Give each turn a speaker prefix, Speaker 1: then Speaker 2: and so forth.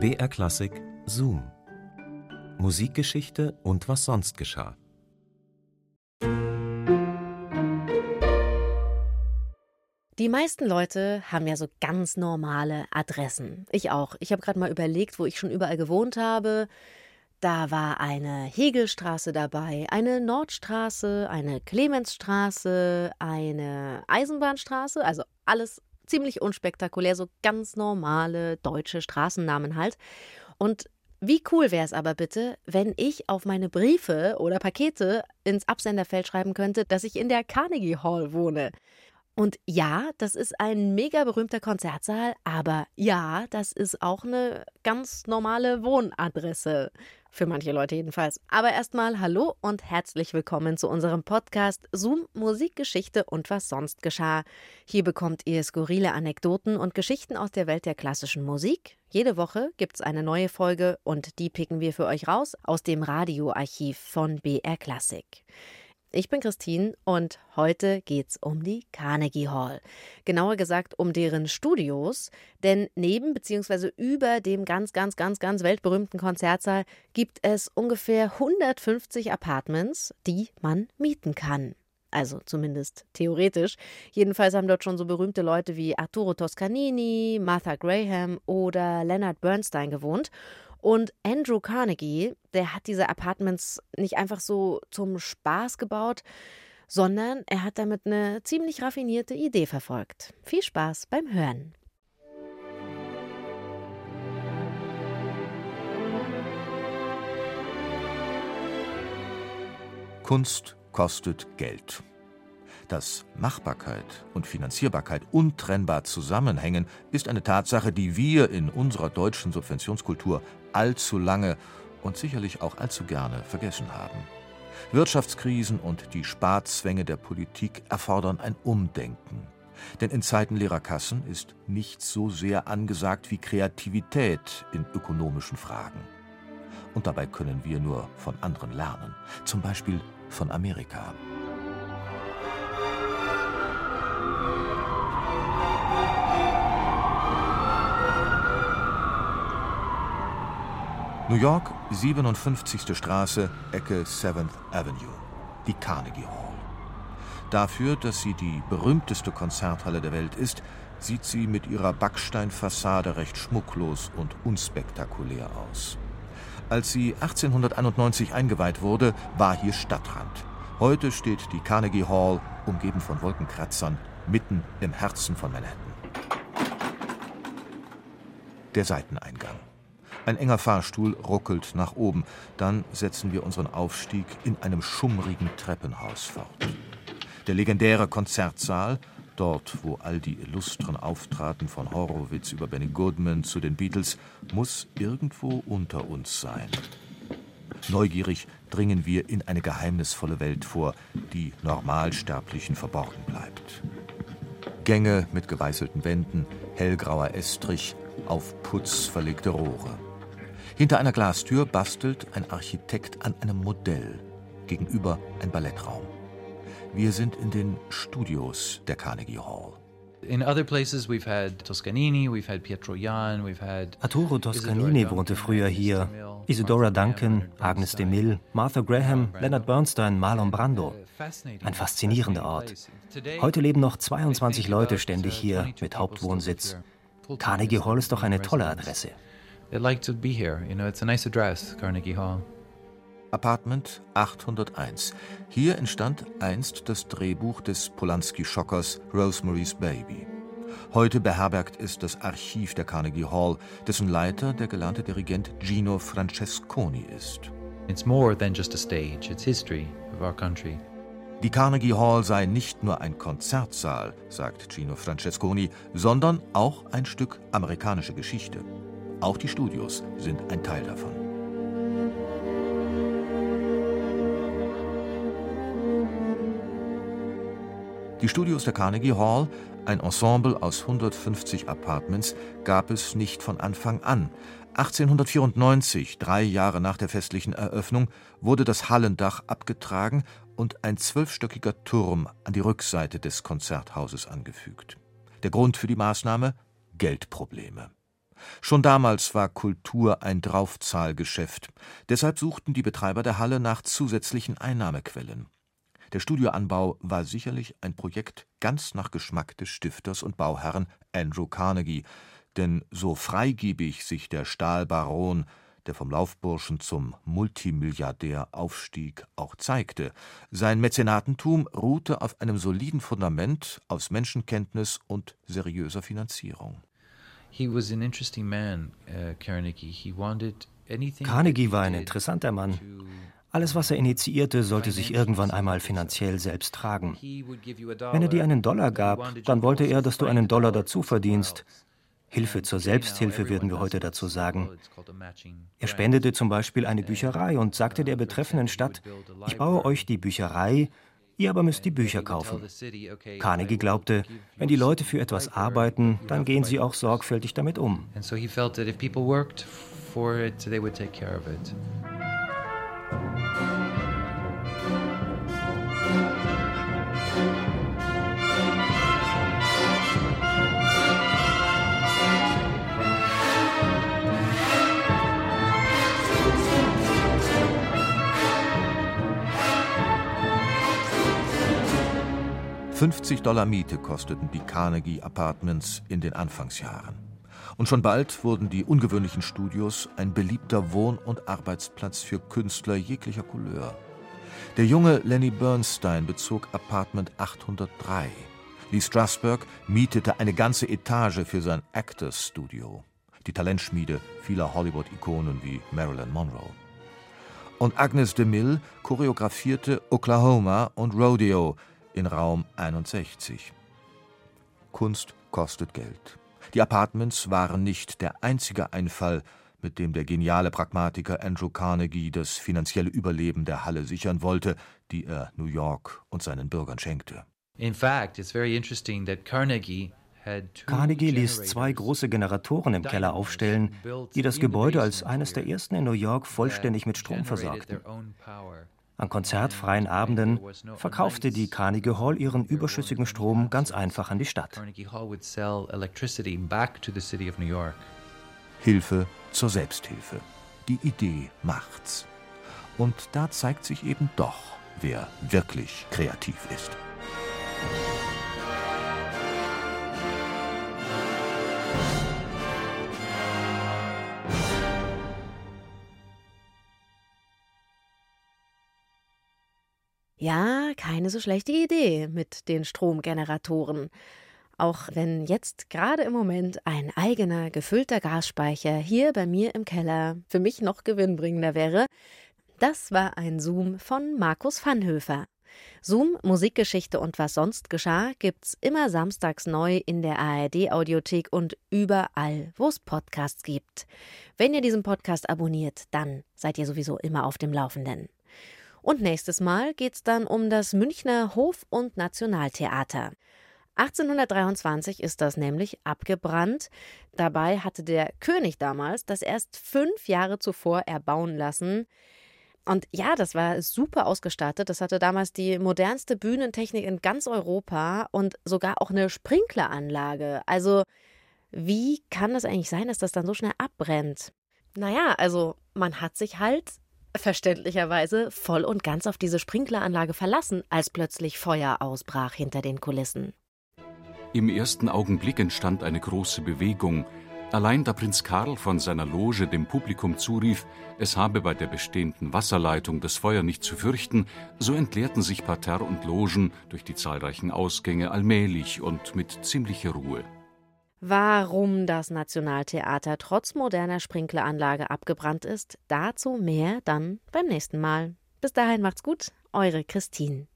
Speaker 1: BR Klassik Zoom. Musikgeschichte und was sonst geschah.
Speaker 2: Die meisten Leute haben ja so ganz normale Adressen. Ich auch. Ich habe gerade mal überlegt, wo ich schon überall gewohnt habe. Da war eine Hegelstraße dabei, eine Nordstraße, eine Clemensstraße, eine Eisenbahnstraße, also alles ziemlich unspektakulär, so ganz normale deutsche Straßennamen halt. Und wie cool wäre es aber bitte, wenn ich auf meine Briefe oder Pakete ins Absenderfeld schreiben könnte, dass ich in der Carnegie Hall wohne. Und ja, das ist ein mega berühmter Konzertsaal, aber ja, das ist auch eine ganz normale Wohnadresse. Für manche Leute jedenfalls. Aber erstmal hallo und herzlich willkommen zu unserem Podcast Zoom Musikgeschichte und was sonst geschah. Hier bekommt ihr skurrile Anekdoten und Geschichten aus der Welt der klassischen Musik. Jede Woche gibt's eine neue Folge und die picken wir für euch raus aus dem Radioarchiv von BR Classic. Ich bin Christine und heute geht's um die Carnegie Hall. Genauer gesagt um deren Studios, denn neben bzw. über dem ganz, ganz, ganz, ganz weltberühmten Konzertsaal gibt es ungefähr 150 Apartments, die man mieten kann. Also zumindest theoretisch. Jedenfalls haben dort schon so berühmte Leute wie Arturo Toscanini, Martha Graham oder Leonard Bernstein gewohnt. Und Andrew Carnegie, der hat diese Apartments nicht einfach so zum Spaß gebaut, sondern er hat damit eine ziemlich raffinierte Idee verfolgt. Viel Spaß beim Hören.
Speaker 3: Kunst kostet Geld. Dass Machbarkeit und Finanzierbarkeit untrennbar zusammenhängen, ist eine Tatsache, die wir in unserer deutschen Subventionskultur allzu lange und sicherlich auch allzu gerne vergessen haben. Wirtschaftskrisen und die Sparzwänge der Politik erfordern ein Umdenken. Denn in Zeiten leerer Kassen ist nichts so sehr angesagt wie Kreativität in ökonomischen Fragen. Und dabei können wir nur von anderen lernen, zum Beispiel von Amerika. New York, 57. Straße, Ecke 7th Avenue, die Carnegie Hall. Dafür, dass sie die berühmteste Konzerthalle der Welt ist, sieht sie mit ihrer Backsteinfassade recht schmucklos und unspektakulär aus. Als sie 1891 eingeweiht wurde, war hier Stadtrand. Heute steht die Carnegie Hall, umgeben von Wolkenkratzern, mitten im Herzen von Manhattan. Der Seiteneingang. Ein enger Fahrstuhl ruckelt nach oben. Dann setzen wir unseren Aufstieg in einem schummrigen Treppenhaus fort. Der legendäre Konzertsaal, dort wo all die Illustren auftraten, von Horowitz über Benny Goodman zu den Beatles, muss irgendwo unter uns sein. Neugierig dringen wir in eine geheimnisvolle Welt vor, die Normalsterblichen verborgen bleibt. Gänge mit geweißelten Wänden, hellgrauer Estrich, auf Putz verlegte Rohre. Hinter einer Glastür bastelt ein Architekt an einem Modell, gegenüber ein Ballettraum. Wir sind in den Studios der Carnegie Hall.
Speaker 4: In other places we've had Toscanini, we've had Pietro Jan, we've had
Speaker 5: Arturo Toscanini wohnte früher hier. Isidora Duncan, Agnes de Mille, Martha Graham, Leonard Bernstein, Marlon Brando. Ein faszinierender Ort. Heute leben noch 22 Leute ständig hier mit Hauptwohnsitz. Carnegie Hall ist doch eine tolle Adresse.
Speaker 4: They like to be here. You know, it's a nice address, Carnegie Hall.
Speaker 3: Apartment 801. Hier entstand einst das Drehbuch des Polanski-Schockers Rosemary's Baby. Heute beherbergt es das Archiv der Carnegie Hall, dessen Leiter der gelernte Dirigent Gino Francesconi ist.
Speaker 4: It's more than just a stage, it's history of our country.
Speaker 3: Die Carnegie Hall sei nicht nur ein Konzertsaal, sagt Gino Francesconi, sondern auch ein Stück amerikanische Geschichte. Auch die Studios sind ein Teil davon. Die Studios der Carnegie Hall, ein Ensemble aus 150 Apartments, gab es nicht von Anfang an. 1894, drei Jahre nach der festlichen Eröffnung, wurde das Hallendach abgetragen und ein zwölfstöckiger Turm an die Rückseite des Konzerthauses angefügt. Der Grund für die Maßnahme? Geldprobleme. Schon damals war Kultur ein Draufzahlgeschäft. Deshalb suchten die Betreiber der Halle nach zusätzlichen Einnahmequellen. Der Studioanbau war sicherlich ein Projekt ganz nach Geschmack des Stifters und Bauherrn Andrew Carnegie, denn so freigebig sich der Stahlbaron, der vom Laufburschen zum Multimilliardär aufstieg, auch zeigte, sein Mäzenatentum ruhte auf einem soliden Fundament aus Menschenkenntnis und seriöser Finanzierung.
Speaker 4: Uh,
Speaker 5: Carnegie war ein interessanter Mann. Alles, was er initiierte, sollte sich irgendwann einmal finanziell selbst tragen. Wenn er dir einen Dollar gab, dann wollte er, dass du einen Dollar dazu verdienst. Hilfe zur Selbsthilfe würden wir heute dazu sagen. Er spendete zum Beispiel eine Bücherei und sagte der betreffenden Stadt, ich baue euch die Bücherei, ihr aber müsst die Bücher kaufen. Carnegie glaubte, wenn die Leute für etwas arbeiten, dann gehen sie auch sorgfältig damit um. And so he felt that if people worked for it, they would take care of it.
Speaker 3: 50 Dollar Miete kosteten die Carnegie Apartments in den Anfangsjahren. Und schon bald wurden die ungewöhnlichen Studios ein beliebter Wohn- und Arbeitsplatz für Künstler jeglicher Couleur. Der junge Lenny Bernstein bezog Apartment 803. Lee Strasberg mietete eine ganze Etage für sein Actors Studio, die Talentschmiede vieler Hollywood-Ikonen wie Marilyn Monroe. Und Agnes DeMille choreografierte Oklahoma und Rodeo, in Raum 61. Kunst kostet Geld. Die Apartments waren nicht der einzige Einfall, mit dem der geniale Pragmatiker Andrew Carnegie das finanzielle Überleben der Halle sichern wollte, die er New York und seinen Bürgern schenkte.
Speaker 4: In fact, it's very interesting that Carnegie
Speaker 5: Carnegie ließ zwei große Generatoren im Keller aufstellen, die das Gebäude als eines der ersten in New York vollständig mit Strom versorgten. An konzertfreien Abenden verkaufte die Carnegie Hall ihren überschüssigen Strom ganz einfach an die Stadt.
Speaker 3: Hilfe zur Selbsthilfe. Die Idee macht's. Und da zeigt sich eben doch, wer wirklich kreativ ist.
Speaker 2: Ja, keine so schlechte Idee mit den Stromgeneratoren. Auch wenn jetzt gerade im Moment ein eigener gefüllter Gasspeicher hier bei mir im Keller für mich noch gewinnbringender wäre, das war ein Zoom von Markus Vanhöfer. Zoom, Musikgeschichte und was sonst geschah, gibt's immer samstags neu in der ARD Audiothek und überall, wo es Podcasts gibt. Wenn ihr diesen Podcast abonniert, dann seid ihr sowieso immer auf dem Laufenden. Und nächstes Mal geht's dann um das Münchner Hof- und Nationaltheater. 1823 ist das nämlich abgebrannt. Dabei hatte der König damals das erst fünf Jahre zuvor erbauen lassen. Und ja, das war super ausgestattet. Das hatte damals die modernste Bühnentechnik in ganz Europa und sogar auch eine Sprinkleranlage. Also, wie kann das eigentlich sein, dass das dann so schnell abbrennt? Naja, also man hat sich halt verständlicherweise voll und ganz auf diese Sprinkleranlage verlassen, als plötzlich Feuer ausbrach hinter den Kulissen.
Speaker 6: Im ersten Augenblick entstand eine große Bewegung. Allein da Prinz Karl von seiner Loge dem Publikum zurief, es habe bei der bestehenden Wasserleitung das Feuer nicht zu fürchten, so entleerten sich Parterre und Logen durch die zahlreichen Ausgänge allmählich und mit ziemlicher Ruhe.
Speaker 2: Warum das Nationaltheater trotz moderner Sprinkleranlage abgebrannt ist, dazu mehr dann beim nächsten Mal. Bis dahin macht's gut, eure Christine.